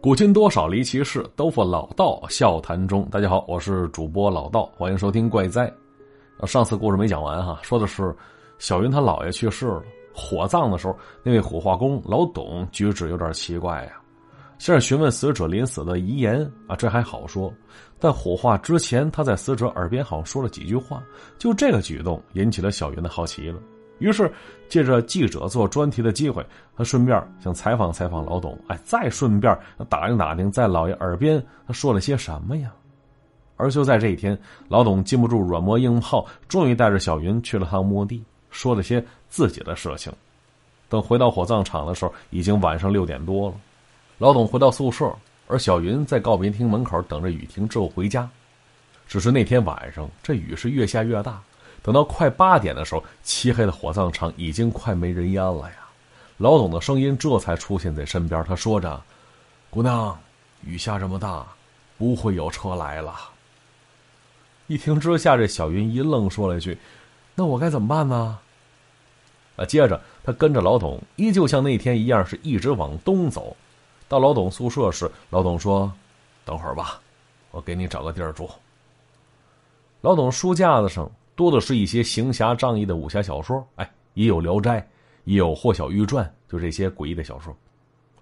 古今多少离奇事，都付老道笑谈中。大家好，我是主播老道，欢迎收听怪哉。上次故事没讲完哈，说的是小云他姥爷去世了，火葬的时候，那位火化工老董举止有点奇怪呀。先是询问死者临死的遗言啊，这还好说，但火化之前，他在死者耳边好像说了几句话，就这个举动引起了小云的好奇了。于是，借着记者做专题的机会，他顺便想采访采访老董，哎，再顺便打听打听，在老爷耳边他说了些什么呀？而就在这一天，老董禁不住软磨硬泡，终于带着小云去了趟墓地，说了些自己的事情。等回到火葬场的时候，已经晚上六点多了。老董回到宿舍，而小云在告别厅门口等着雨停之后回家。只是那天晚上，这雨是越下越大。等到快八点的时候，漆黑的火葬场已经快没人烟了呀。老董的声音这才出现在身边，他说着：“姑娘，雨下这么大，不会有车来了。”一听之下，这小云一愣，说了一句：“那我该怎么办呢？”啊，接着他跟着老董，依旧像那天一样，是一直往东走。到老董宿舍时，老董说：“等会儿吧，我给你找个地儿住。”老董书架子上。多的是一些行侠仗义的武侠小说，哎，也有《聊斋》，也有《霍小玉传》，就这些诡异的小说。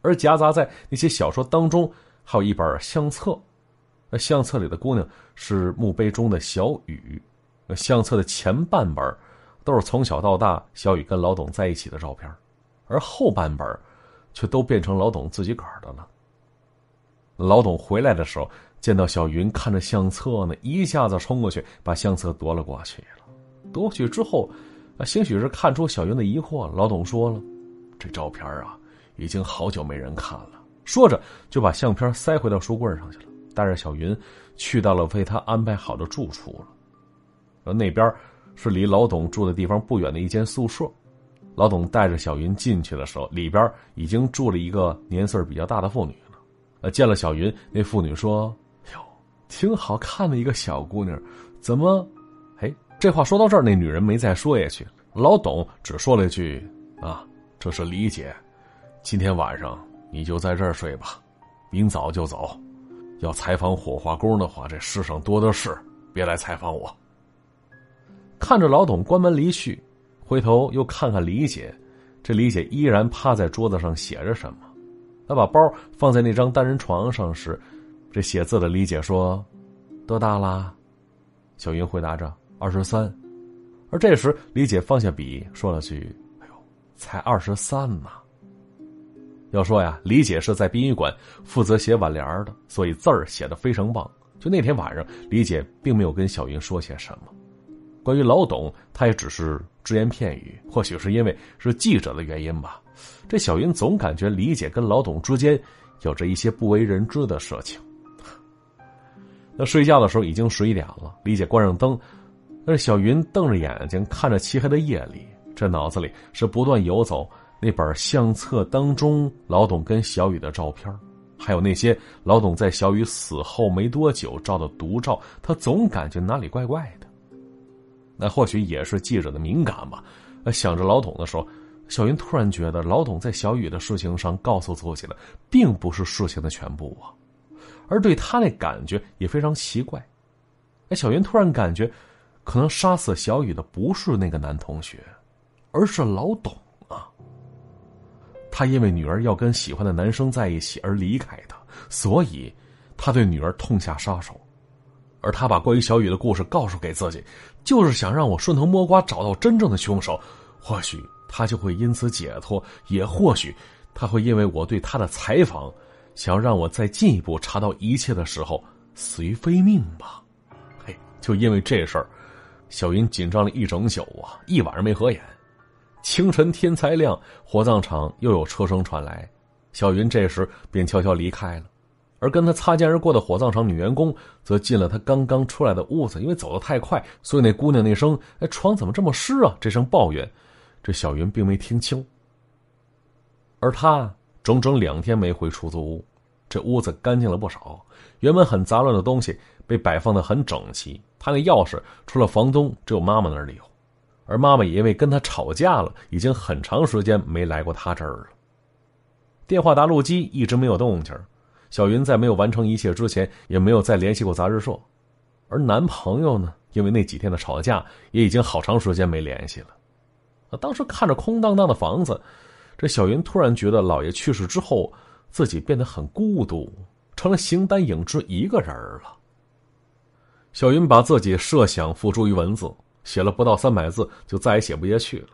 而夹杂在那些小说当中，还有一本相册。那相册里的姑娘是墓碑中的小雨。相册的前半本都是从小到大小雨跟老董在一起的照片，而后半本却都变成老董自己个儿的了。老董回来的时候。见到小云看着相册呢，一下子冲过去把相册夺了过去了。夺过去之后，啊，兴许是看出小云的疑惑，老董说了：“这照片啊，已经好久没人看了。”说着就把相片塞回到书柜上去了，带着小云去到了为他安排好的住处了。而那边是离老董住的地方不远的一间宿舍。老董带着小云进去的时候，里边已经住了一个年岁比较大的妇女了。呃，见了小云，那妇女说。挺好看的一个小姑娘，怎么？哎，这话说到这儿，那女人没再说下去。老董只说了一句：“啊，这是李姐，今天晚上你就在这儿睡吧，明早就走。要采访火化工的话，这世上多的是，别来采访我。”看着老董关门离去，回头又看看李姐，这李姐依然趴在桌子上写着什么。她把包放在那张单人床上时。这写字的李姐说：“多大啦？”小云回答着：“二十三。”而这时，李姐放下笔，说了句：“哎呦，才二十三呢。”要说呀，李姐是在殡仪馆负责写挽联的，所以字儿写的非常棒。就那天晚上，李姐并没有跟小云说些什么。关于老董，她也只是只言片语。或许是因为是记者的原因吧，这小云总感觉李姐跟老董之间有着一些不为人知的事情。那睡觉的时候已经十一点了，李姐关上灯，那小云瞪着眼睛看着漆黑的夜里，这脑子里是不断游走那本相册当中老董跟小雨的照片，还有那些老董在小雨死后没多久照的独照，他总感觉哪里怪怪的。那或许也是记者的敏感吧。想着老董的时候，小云突然觉得老董在小雨的事情上告诉自己的，并不是事情的全部啊。而对他那感觉也非常奇怪，哎，小云突然感觉，可能杀死小雨的不是那个男同学，而是老董啊。他因为女儿要跟喜欢的男生在一起而离开他，所以他对女儿痛下杀手。而他把关于小雨的故事告诉给自己，就是想让我顺藤摸瓜找到真正的凶手，或许他就会因此解脱，也或许他会因为我对他的采访。想让我再进一步查到一切的时候，死于非命吧？嘿，就因为这事儿，小云紧张了一整宿啊，一晚上没合眼。清晨天才亮，火葬场又有车声传来，小云这时便悄悄离开了。而跟他擦肩而过的火葬场女员工则进了他刚刚出来的屋子，因为走得太快，所以那姑娘那声“哎，床怎么这么湿啊？”这声抱怨，这小云并没听清。而他。整整两天没回出租屋，这屋子干净了不少。原本很杂乱的东西被摆放的很整齐。他那钥匙除了房东，只有妈妈那里有，而妈妈也因为跟他吵架了，已经很长时间没来过他这儿了。电话答录机一直没有动静小云在没有完成一切之前，也没有再联系过杂志社。而男朋友呢，因为那几天的吵架，也已经好长时间没联系了。当时看着空荡荡的房子，这小云突然觉得老爷去世之后，自己变得很孤独，成了形单影只一个人了。小云把自己设想付诸于文字，写了不到三百字，就再也写不下去了。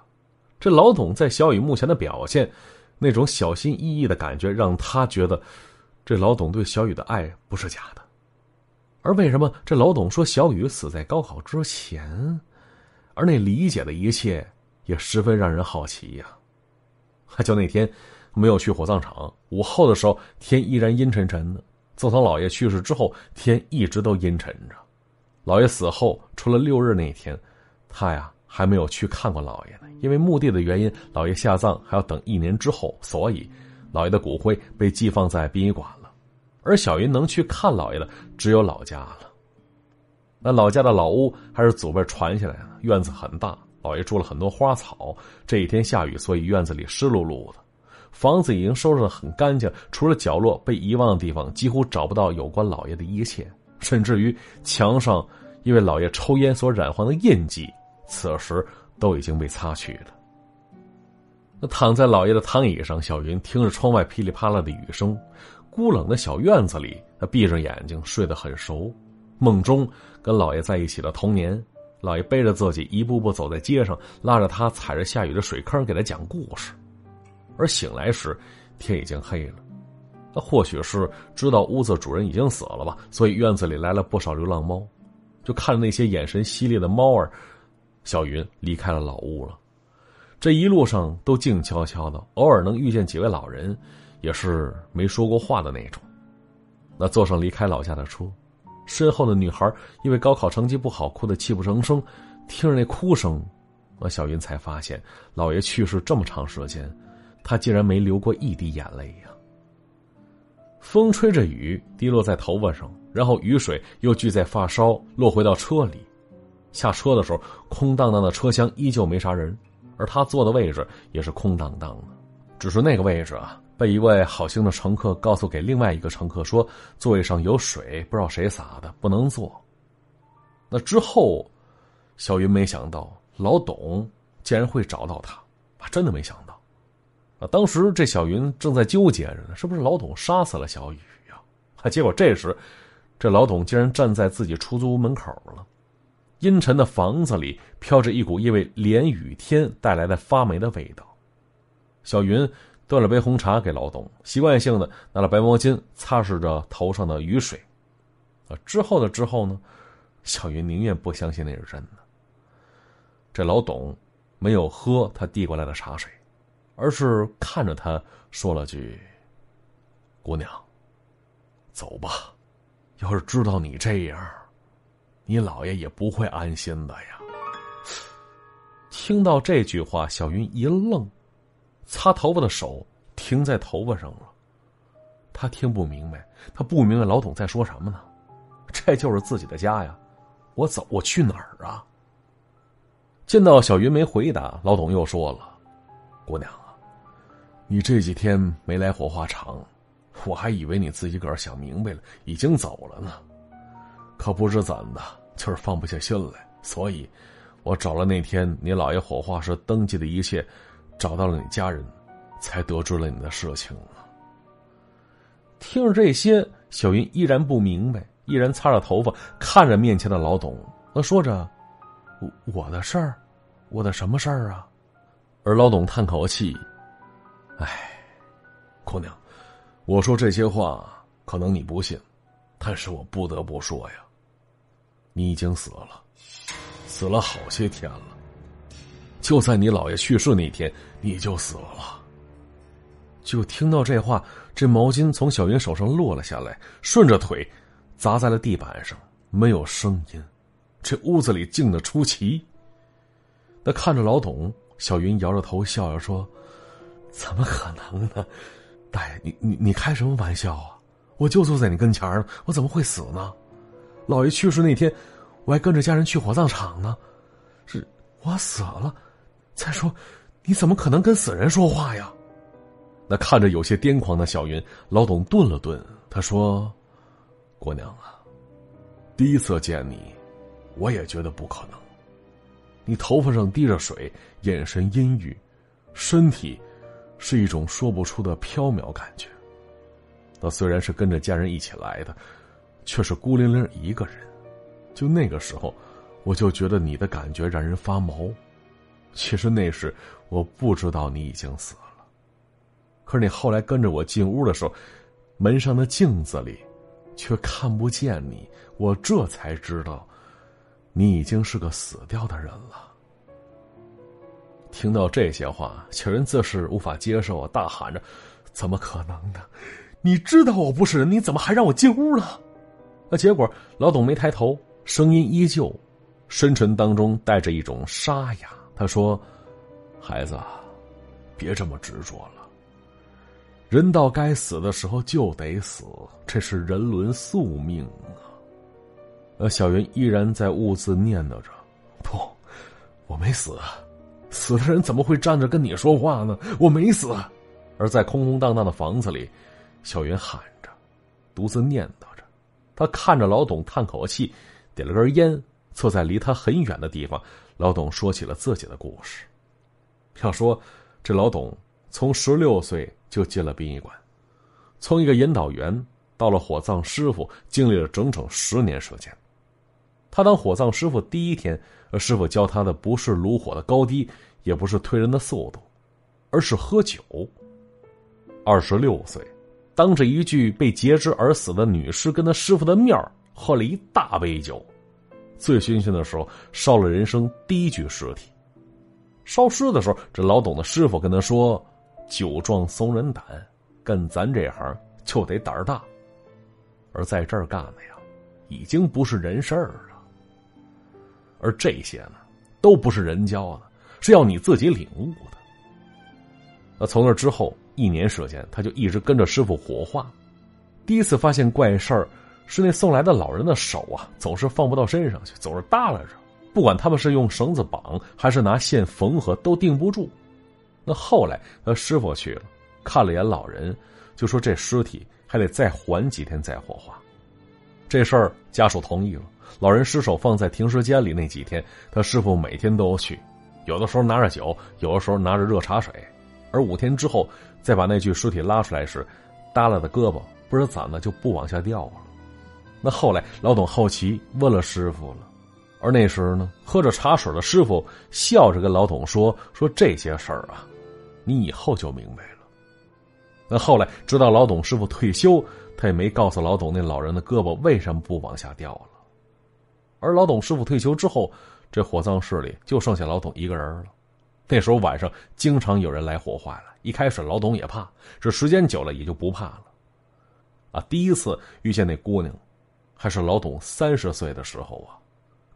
这老董在小雨目前的表现，那种小心翼翼的感觉，让他觉得，这老董对小雨的爱不是假的。而为什么这老董说小雨死在高考之前，而那理解的一切也十分让人好奇呀？就那天没有去火葬场，午后的时候天依然阴沉沉的。自从老爷去世之后，天一直都阴沉着。老爷死后，除了六日那一天，他呀还没有去看过老爷呢。因为墓地的原因，老爷下葬还要等一年之后，所以老爷的骨灰被寄放在殡仪馆了。而小云能去看老爷的，只有老家了。那老家的老屋还是祖辈传下来的，院子很大，老爷住了很多花草。这一天下雨，所以院子里湿漉漉的。房子已经收拾的很干净，除了角落被遗忘的地方，几乎找不到有关老爷的一切。甚至于墙上因为老爷抽烟所染黄的印记，此时都已经被擦去了。那躺在老爷的躺椅上，小云听着窗外噼里啪啦的雨声，孤冷的小院子里，他闭着眼睛睡得很熟，梦中跟老爷在一起的童年，老爷背着自己一步步走在街上，拉着他踩着下雨的水坑给他讲故事，而醒来时，天已经黑了。他或许是知道屋子主人已经死了吧，所以院子里来了不少流浪猫。就看着那些眼神犀利的猫儿，小云离开了老屋了。这一路上都静悄悄的，偶尔能遇见几位老人，也是没说过话的那种。那坐上离开老家的车，身后的女孩因为高考成绩不好，哭得泣不成声。听着那哭声，那小云才发现，老爷去世这么长时间，他竟然没流过一滴眼泪呀。风吹着雨，滴落在头发上，然后雨水又聚在发梢，落回到车里。下车的时候，空荡荡的车厢依旧没啥人，而他坐的位置也是空荡荡的。只是那个位置啊，被一位好心的乘客告诉给另外一个乘客说，座位上有水，不知道谁洒的，不能坐。那之后，小云没想到老董竟然会找到他，真的没想到。啊当时这小云正在纠结着呢，是不是老董杀死了小雨呀？啊，结果这时，这老董竟然站在自己出租屋门口了。阴沉的房子里飘着一股因为连雨天带来的发霉的味道。小云端了杯红茶给老董，习惯性的拿了白毛巾擦拭着头上的雨水。啊，之后的之后呢，小云宁愿不相信那是真的。这老董没有喝他递过来的茶水。而是看着他说了句：“姑娘，走吧。要是知道你这样，你姥爷也不会安心的呀。”听到这句话，小云一愣，擦头发的手停在头发上了。他听不明白，他不明白老董在说什么呢？这就是自己的家呀，我走，我去哪儿啊？见到小云没回答，老董又说了：“姑娘啊。”你这几天没来火化场，我还以为你自己个儿想明白了，已经走了呢。可不知怎的，就是放不下心来，所以，我找了那天你姥爷火化时登记的一切，找到了你家人，才得知了你的事情。听着这些，小云依然不明白，依然擦着头发，看着面前的老董，那说着：“我我的事儿，我的什么事儿啊？”而老董叹口气。哎，姑娘，我说这些话可能你不信，但是我不得不说呀，你已经死了，死了好些天了。就在你姥爷去世那天，你就死了。就听到这话，这毛巾从小云手上落了下来，顺着腿砸在了地板上，没有声音。这屋子里静的出奇。那看着老董，小云摇着头笑着说。怎么可能呢，大爷，你你你开什么玩笑啊？我就坐在你跟前儿，我怎么会死呢？老爷去世那天，我还跟着家人去火葬场呢，是我死了。再说，你怎么可能跟死人说话呀？那看着有些癫狂的小云，老董顿了顿，他说：“姑娘啊，第一次见你，我也觉得不可能。你头发上滴着水，眼神阴郁，身体是一种说不出的飘渺感觉。那虽然是跟着家人一起来的，却是孤零零一个人。就那个时候，我就觉得你的感觉让人发毛。其实那时我不知道你已经死了。”可是你后来跟着我进屋的时候，门上的镜子里，却看不见你。我这才知道，你已经是个死掉的人了。听到这些话，小人自是无法接受，大喊着：“怎么可能呢？你知道我不是人，你怎么还让我进屋了？”那结果，老董没抬头，声音依旧，深沉当中带着一种沙哑。他说：“孩子，别这么执着了。”人到该死的时候就得死，这是人伦宿命啊！呃，小云依然在兀自念叨着：“不，我没死，死的人怎么会站着跟你说话呢？我没死。”而在空空荡荡的房子里，小云喊着，独自念叨着。他看着老董叹口气，点了根烟，坐在离他很远的地方。老董说起了自己的故事。要说这老董从十六岁。就进了殡仪馆，从一个引导员到了火葬师傅，经历了整整十年时间。他当火葬师傅第一天，师傅教他的不是炉火的高低，也不是推人的速度，而是喝酒。二十六岁，当着一具被截肢而死的女尸跟他师傅的面喝了一大杯酒，醉醺醺的时候烧了人生第一具尸体。烧尸的时候，这老董的师傅跟他说。酒壮怂人胆，干咱这行就得胆儿大，而在这儿干的呀，已经不是人事儿了。而这些呢，都不是人教的，是要你自己领悟的。那从那之后一年时间，他就一直跟着师傅火化。第一次发现怪事儿，是那送来的老人的手啊，总是放不到身上去，总是耷拉着，不管他们是用绳子绑，还是拿线缝合，都定不住。那后来，他师傅去了，看了眼老人，就说这尸体还得再缓几天再火化。这事儿家属同意了。老人尸首放在停尸间里那几天，他师傅每天都去，有的时候拿着酒，有的时候拿着热茶水。而五天之后再把那具尸体拉出来时，耷拉的胳膊不知咋的就不往下掉了。那后来老董好奇问了师傅了。而那时呢，喝着茶水的师傅笑着跟老董说：“说这些事儿啊。”你以后就明白了。那后来，直到老董师傅退休，他也没告诉老董那老人的胳膊为什么不往下掉了。而老董师傅退休之后，这火葬室里就剩下老董一个人了。那时候晚上经常有人来火化了。一开始老董也怕，这时间久了也就不怕了。啊，第一次遇见那姑娘，还是老董三十岁的时候啊，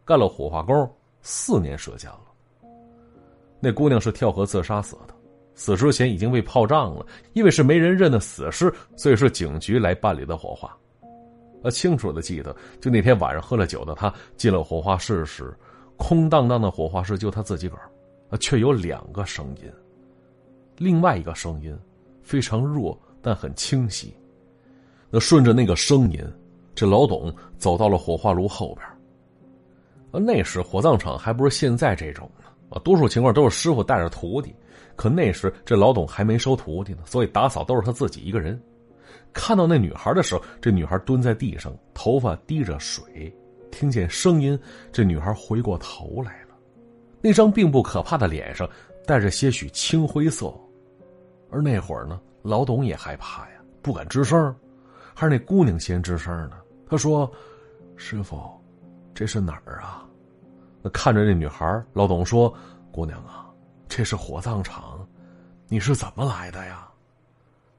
干了火化工四年时间了。那姑娘是跳河自杀死的。死之前已经被泡胀了，因为是没人认的死尸，所以是警局来办理的火化。他清楚的记得，就那天晚上喝了酒的他进了火化室时，空荡荡的火化室就他自己个儿，却有两个声音。另外一个声音非常弱，但很清晰。那顺着那个声音，这老董走到了火化炉后边。啊，那时火葬场还不是现在这种呢，啊，多数情况都是师傅带着徒弟。可那时这老董还没收徒弟呢，所以打扫都是他自己一个人。看到那女孩的时候，这女孩蹲在地上，头发滴着水。听见声音，这女孩回过头来了，那张并不可怕的脸上带着些许青灰色。而那会儿呢，老董也害怕呀，不敢吱声。还是那姑娘先吱声呢，他说：“师傅，这是哪儿啊？”那看着那女孩，老董说：“姑娘啊。”这是火葬场，你是怎么来的呀？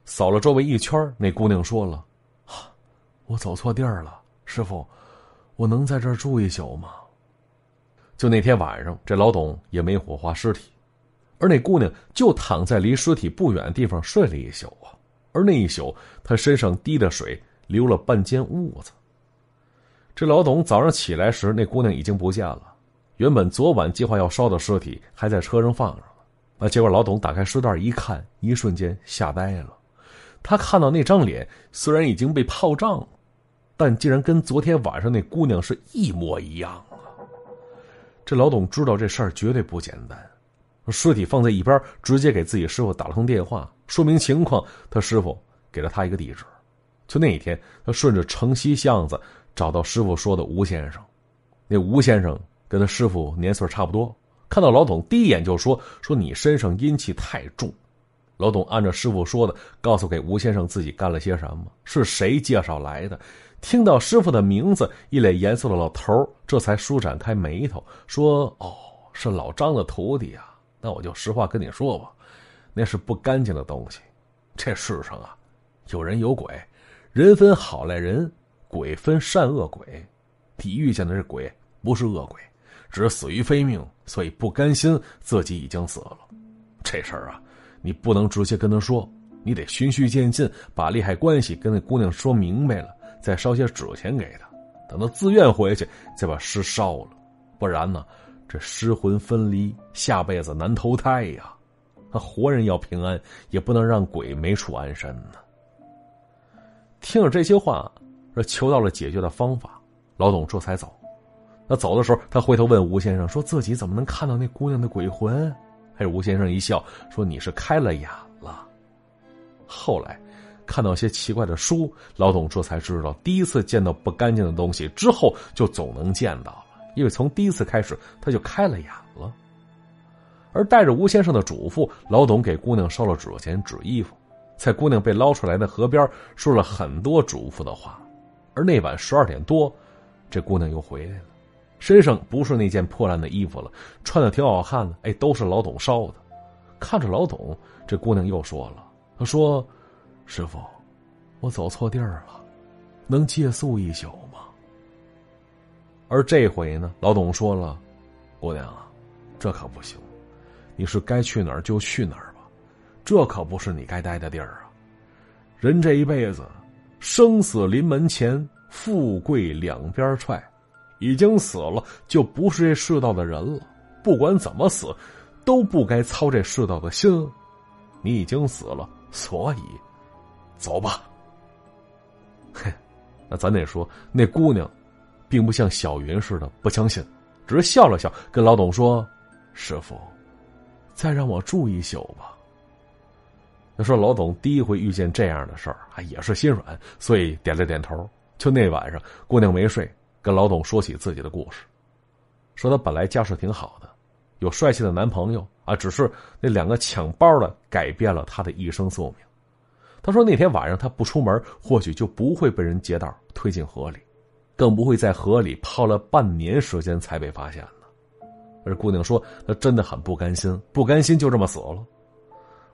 扫了周围一圈，那姑娘说了：“我走错地儿了，师傅，我能在这儿住一宿吗？”就那天晚上，这老董也没火化尸体，而那姑娘就躺在离尸体不远的地方睡了一宿啊。而那一宿，她身上滴的水流了半间屋子。这老董早上起来时，那姑娘已经不见了。原本昨晚计划要烧的尸体还在车上放着呢，啊，结果老董打开尸袋一看，一瞬间吓呆了。他看到那张脸虽然已经被泡胀了，但竟然跟昨天晚上那姑娘是一模一样啊！这老董知道这事儿绝对不简单，尸体放在一边，直接给自己师傅打了通电话，说明情况。他师傅给了他一个地址。就那一天，他顺着城西巷子找到师傅说的吴先生。那吴先生跟他师傅年岁差不多，看到老董第一眼就说：“说你身上阴气太重。”老董按照师傅说的，告诉给吴先生自己干了些什么，是谁介绍来的。听到师傅的名字，一脸严肃的老头这才舒展开眉头，说：“哦，是老张的徒弟啊。那我就实话跟你说吧，那是不干净的东西。这世上啊，有人有鬼，人分好赖人，鬼分善恶鬼。你遇见的是鬼，不是恶鬼，只是死于非命，所以不甘心自己已经死了。这事儿啊。”你不能直接跟他说，你得循序渐进，把利害关系跟那姑娘说明白了，再烧些纸钱给她，等她自愿回去，再把尸烧了。不然呢，这尸魂分离，下辈子难投胎呀。他活人要平安，也不能让鬼没处安身呢。听了这些话，这求到了解决的方法，老董这才走。那走的时候，他回头问吴先生，说自己怎么能看到那姑娘的鬼魂？还是吴先生一笑说：“你是开了眼了。”后来看到些奇怪的书，老董这才知道，第一次见到不干净的东西之后，就总能见到了，因为从第一次开始他就开了眼了。而带着吴先生的嘱咐，老董给姑娘烧了纸钱、纸衣服，在姑娘被捞出来的河边说了很多嘱咐的话。而那晚十二点多，这姑娘又回来了。身上不是那件破烂的衣服了，穿的挺好看的。哎，都是老董烧的。看着老董，这姑娘又说了：“她说，师傅，我走错地儿了，能借宿一宿吗？”而这回呢，老董说了：“姑娘啊，这可不行，你是该去哪儿就去哪儿吧，这可不是你该待的地儿啊。人这一辈子，生死临门前，富贵两边踹。”已经死了，就不是这世道的人了。不管怎么死，都不该操这世道的心。你已经死了，所以走吧。嘿，那咱得说，那姑娘并不像小云似的不相信，只是笑了笑，跟老董说：“师傅，再让我住一宿吧。”他说老董第一回遇见这样的事儿，啊，也是心软，所以点了点头。就那晚上，姑娘没睡。跟老董说起自己的故事，说他本来家世挺好的，有帅气的男朋友啊，只是那两个抢包的改变了他的一生宿命。他说那天晚上他不出门，或许就不会被人劫道推进河里，更不会在河里泡了半年时间才被发现呢。而姑娘说她真的很不甘心，不甘心就这么死了。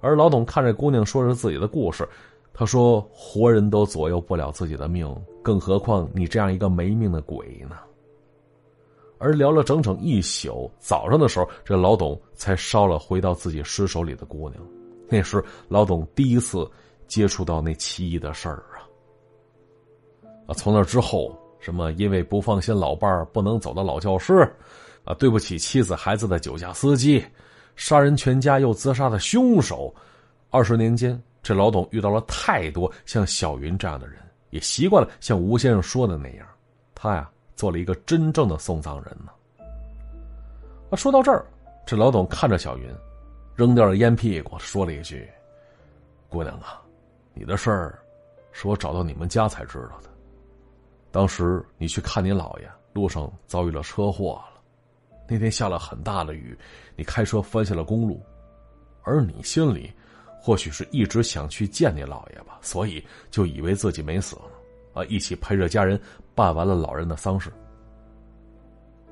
而老董看着姑娘说着自己的故事。他说：“活人都左右不了自己的命，更何况你这样一个没命的鬼呢？”而聊了整整一宿，早上的时候，这老董才烧了回到自己尸首里的姑娘。那时，老董第一次接触到那奇异的事儿啊！啊，从那之后，什么因为不放心老伴儿不能走的老教师，啊，对不起妻子孩子的酒驾司机，杀人全家又自杀的凶手，二十年间。这老董遇到了太多像小云这样的人，也习惯了像吴先生说的那样，他呀做了一个真正的送葬人呢。啊，说到这儿，这老董看着小云，扔掉了烟屁股，说了一句：“姑娘啊，你的事儿是我找到你们家才知道的。当时你去看你姥爷，路上遭遇了车祸了，那天下了很大的雨，你开车翻下了公路，而你心里……”或许是一直想去见你姥爷吧，所以就以为自己没死，啊，一起陪着家人办完了老人的丧事。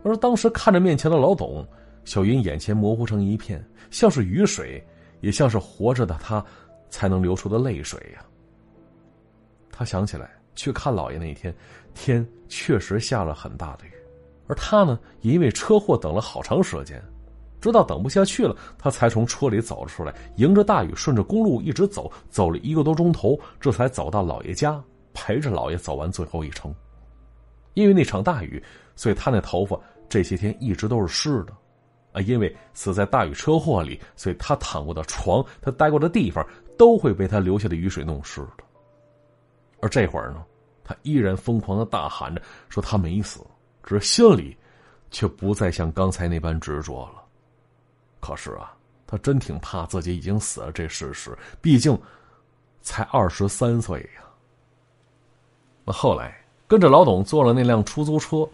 而当时看着面前的老董，小云眼前模糊成一片，像是雨水，也像是活着的他才能流出的泪水呀。他想起来去看姥爷那天，天确实下了很大的雨，而他呢，也因为车祸等了好长时间。直到等不下去了，他才从车里走了出来，迎着大雨，顺着公路一直走，走了一个多钟头，这才走到老爷家，陪着老爷走完最后一程。因为那场大雨，所以他那头发这些天一直都是湿的，啊，因为死在大雨车祸里，所以他躺过的床，他待过的地方，都会被他留下的雨水弄湿的。而这会儿呢，他依然疯狂的大喊着说他没死，只是心里却不再像刚才那般执着了。可是啊，他真挺怕自己已经死了这事实，毕竟才二十三岁呀。那后来跟着老董坐了那辆出租车，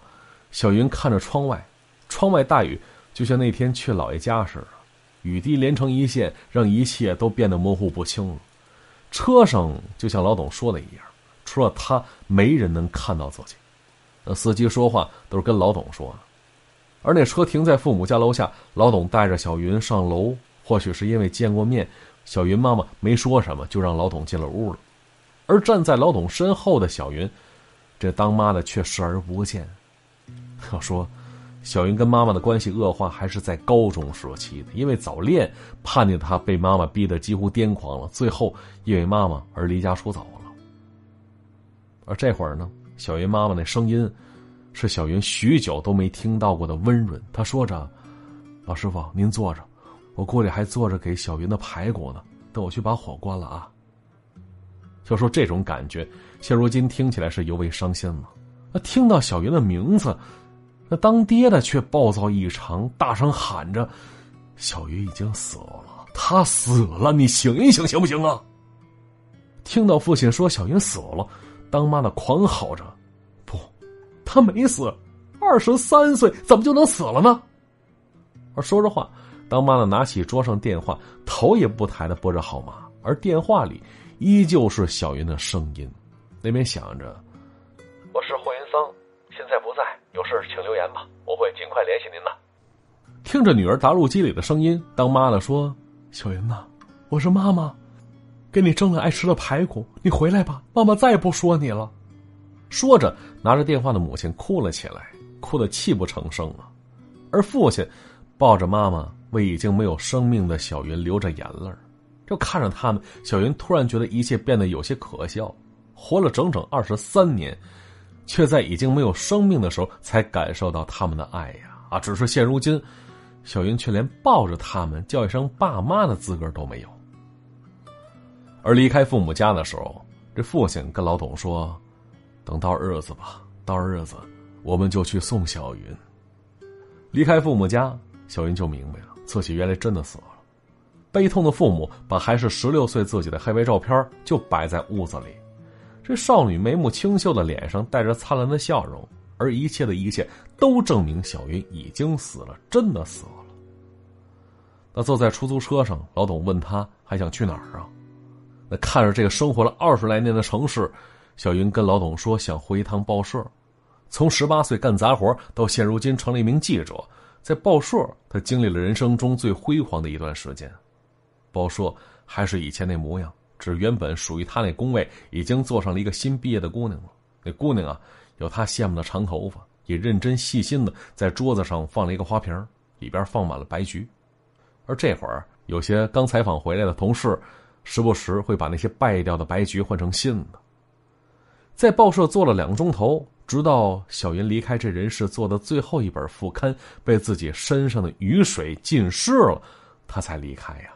小云看着窗外，窗外大雨就像那天去姥爷家似的，雨滴连成一线，让一切都变得模糊不清了。车上就像老董说的一样。除了他，没人能看到自己。那司机说话都是跟老董说，而那车停在父母家楼下，老董带着小云上楼。或许是因为见过面，小云妈妈没说什么，就让老董进了屋了。而站在老董身后的小云，这当妈的却视而不见。要说，小云跟妈妈的关系恶化，还是在高中时期的，因为早恋，叛逆的她被妈妈逼得几乎癫狂了，最后因为妈妈而离家出走了。而这会儿呢，小云妈妈那声音，是小云许久都没听到过的温润。她说着：“老师傅，您坐着，我锅里还做着给小云的排骨呢，等我去把火关了啊。”就说这种感觉，现如今听起来是尤为伤心了。那听到小云的名字，那当爹的却暴躁异常，大声喊着：“小云已经死了，他死了，你醒一醒行不行啊？”听到父亲说小云死了。当妈的狂吼着：“不，他没死，二十三岁怎么就能死了呢？”而说着话，当妈的拿起桌上电话，头也不抬的拨着号码，而电话里依旧是小云的声音。那边想着：“我是霍云桑，现在不在，有事请留言吧，我会尽快联系您的。”听着女儿答录机里的声音，当妈的说：“小云呐，我是妈妈。”给你蒸了爱吃的排骨，你回来吧，妈妈再也不说你了。说着，拿着电话的母亲哭了起来，哭得泣不成声了。而父亲抱着妈妈，为已经没有生命的小云流着眼泪就看着他们，小云突然觉得一切变得有些可笑。活了整整二十三年，却在已经没有生命的时候才感受到他们的爱呀！啊，只是现如今，小云却连抱着他们叫一声爸妈的资格都没有。而离开父母家的时候，这父亲跟老董说：“等到日子吧，到日子我们就去送小云。”离开父母家，小云就明白了，自己原来真的死了。悲痛的父母把还是十六岁自己的黑白照片就摆在屋子里，这少女眉目清秀的脸上带着灿烂的笑容，而一切的一切都证明小云已经死了，真的死了。那坐在出租车上，老董问他还想去哪儿啊？那看着这个生活了二十来年的城市，小云跟老董说想回一趟报社。从十八岁干杂活到现如今成了一名记者，在报社他经历了人生中最辉煌的一段时间。报社还是以前那模样，只原本属于他那工位已经坐上了一个新毕业的姑娘了。那姑娘啊，有她羡慕的长头发，也认真细心的在桌子上放了一个花瓶，里边放满了白菊。而这会儿，有些刚采访回来的同事。时不时会把那些败掉的白菊换成新的。在报社做了两个钟头，直到小云离开这人世，做的最后一本副刊被自己身上的雨水浸湿了，他才离开呀。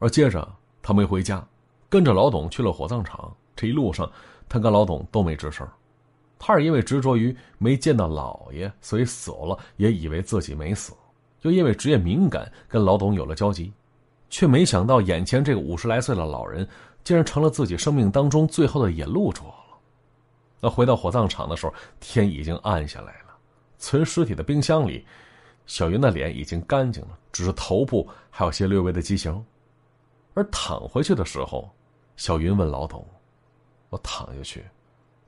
而接着他没回家，跟着老董去了火葬场。这一路上，他跟老董都没吱声。他是因为执着于没见到老爷，所以死了也以为自己没死，又因为职业敏感，跟老董有了交集。却没想到，眼前这个五十来岁的老人，竟然成了自己生命当中最后的引路者了。那回到火葬场的时候，天已经暗下来了。存尸体的冰箱里，小云的脸已经干净了，只是头部还有些略微的畸形。而躺回去的时候，小云问老董：“我躺下去，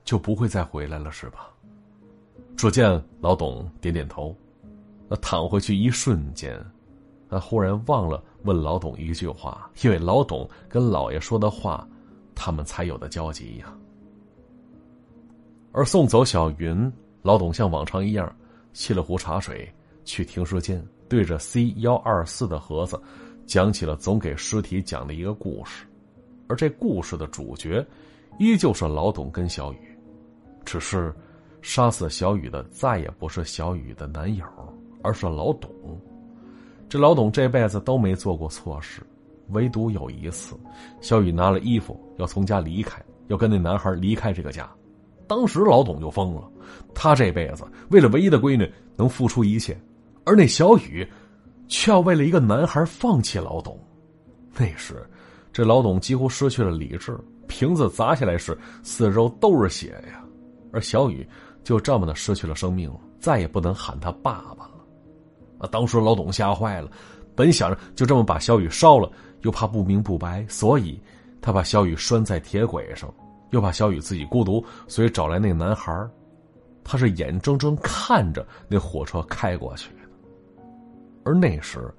就不会再回来了，是吧？”只见老董点点头。那躺回去一瞬间。他忽然忘了问老董一句话，因为老董跟老爷说的话，他们才有的交集呀。而送走小云，老董像往常一样沏了壶茶水，去停尸间，对着 C 幺二四的盒子，讲起了总给尸体讲的一个故事。而这故事的主角，依旧是老董跟小雨，只是杀死小雨的再也不是小雨的男友，而是老董。这老董这辈子都没做过错事，唯独有一次，小雨拿了衣服要从家离开，要跟那男孩离开这个家。当时老董就疯了，他这辈子为了唯一的闺女能付出一切，而那小雨却要为了一个男孩放弃老董。那时，这老董几乎失去了理智，瓶子砸下来时四周都是血呀，而小雨就这么的失去了生命了，再也不能喊他爸爸了。啊！当时老董吓坏了，本想着就这么把小雨烧了，又怕不明不白，所以他把小雨拴在铁轨上。又怕小雨自己孤独，所以找来那个男孩他是眼睁睁看着那火车开过去的。而那时，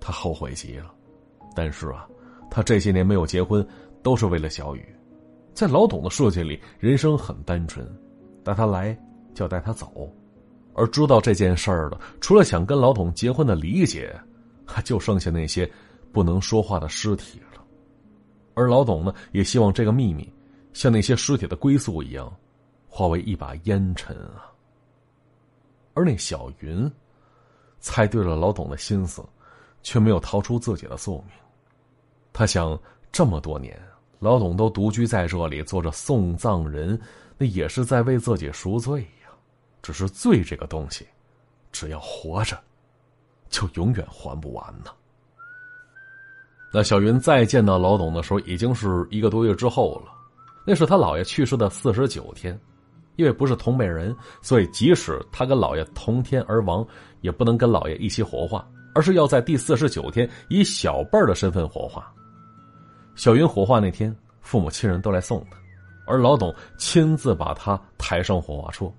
他后悔极了。但是啊，他这些年没有结婚，都是为了小雨。在老董的世界里，人生很单纯，带他来就要带他走。而知道这件事儿的，除了想跟老董结婚的理解，就剩下那些不能说话的尸体了。而老董呢，也希望这个秘密。像那些尸体的归宿一样，化为一把烟尘啊。而那小云，猜对了老董的心思，却没有逃出自己的宿命。他想，这么多年，老董都独居在这里做着送葬人，那也是在为自己赎罪。只是罪这个东西，只要活着，就永远还不完呢。那小云再见到老董的时候，已经是一个多月之后了。那是他姥爷去世的四十九天，因为不是同辈人，所以即使他跟姥爷同天而亡，也不能跟姥爷一起火化，而是要在第四十九天以小辈儿的身份火化。小云火化那天，父母亲人都来送他，而老董亲自把他抬上火化车，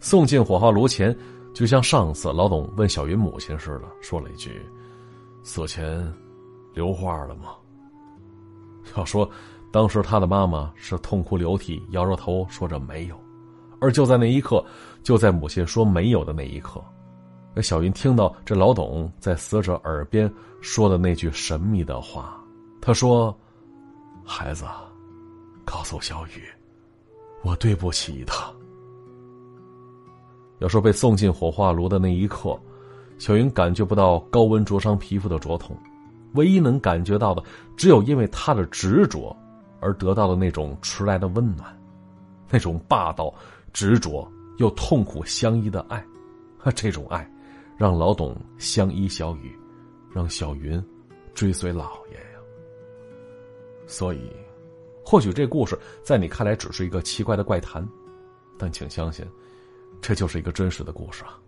送进火化炉前，就像上次老董问小云母亲似的，说了一句：“死前留话了吗？”要说。当时他的妈妈是痛哭流涕，摇着头说着没有，而就在那一刻，就在母亲说没有的那一刻，小云听到这老董在死者耳边说的那句神秘的话，他说：“孩子，告诉小雨，我对不起他。”要说被送进火化炉的那一刻，小云感觉不到高温灼伤皮肤的灼痛，唯一能感觉到的，只有因为他的执着。而得到的那种迟来的温暖，那种霸道、执着又痛苦相依的爱，这种爱，让老董相依小雨，让小云追随姥爷呀。所以，或许这故事在你看来只是一个奇怪的怪谈，但请相信，这就是一个真实的故事啊。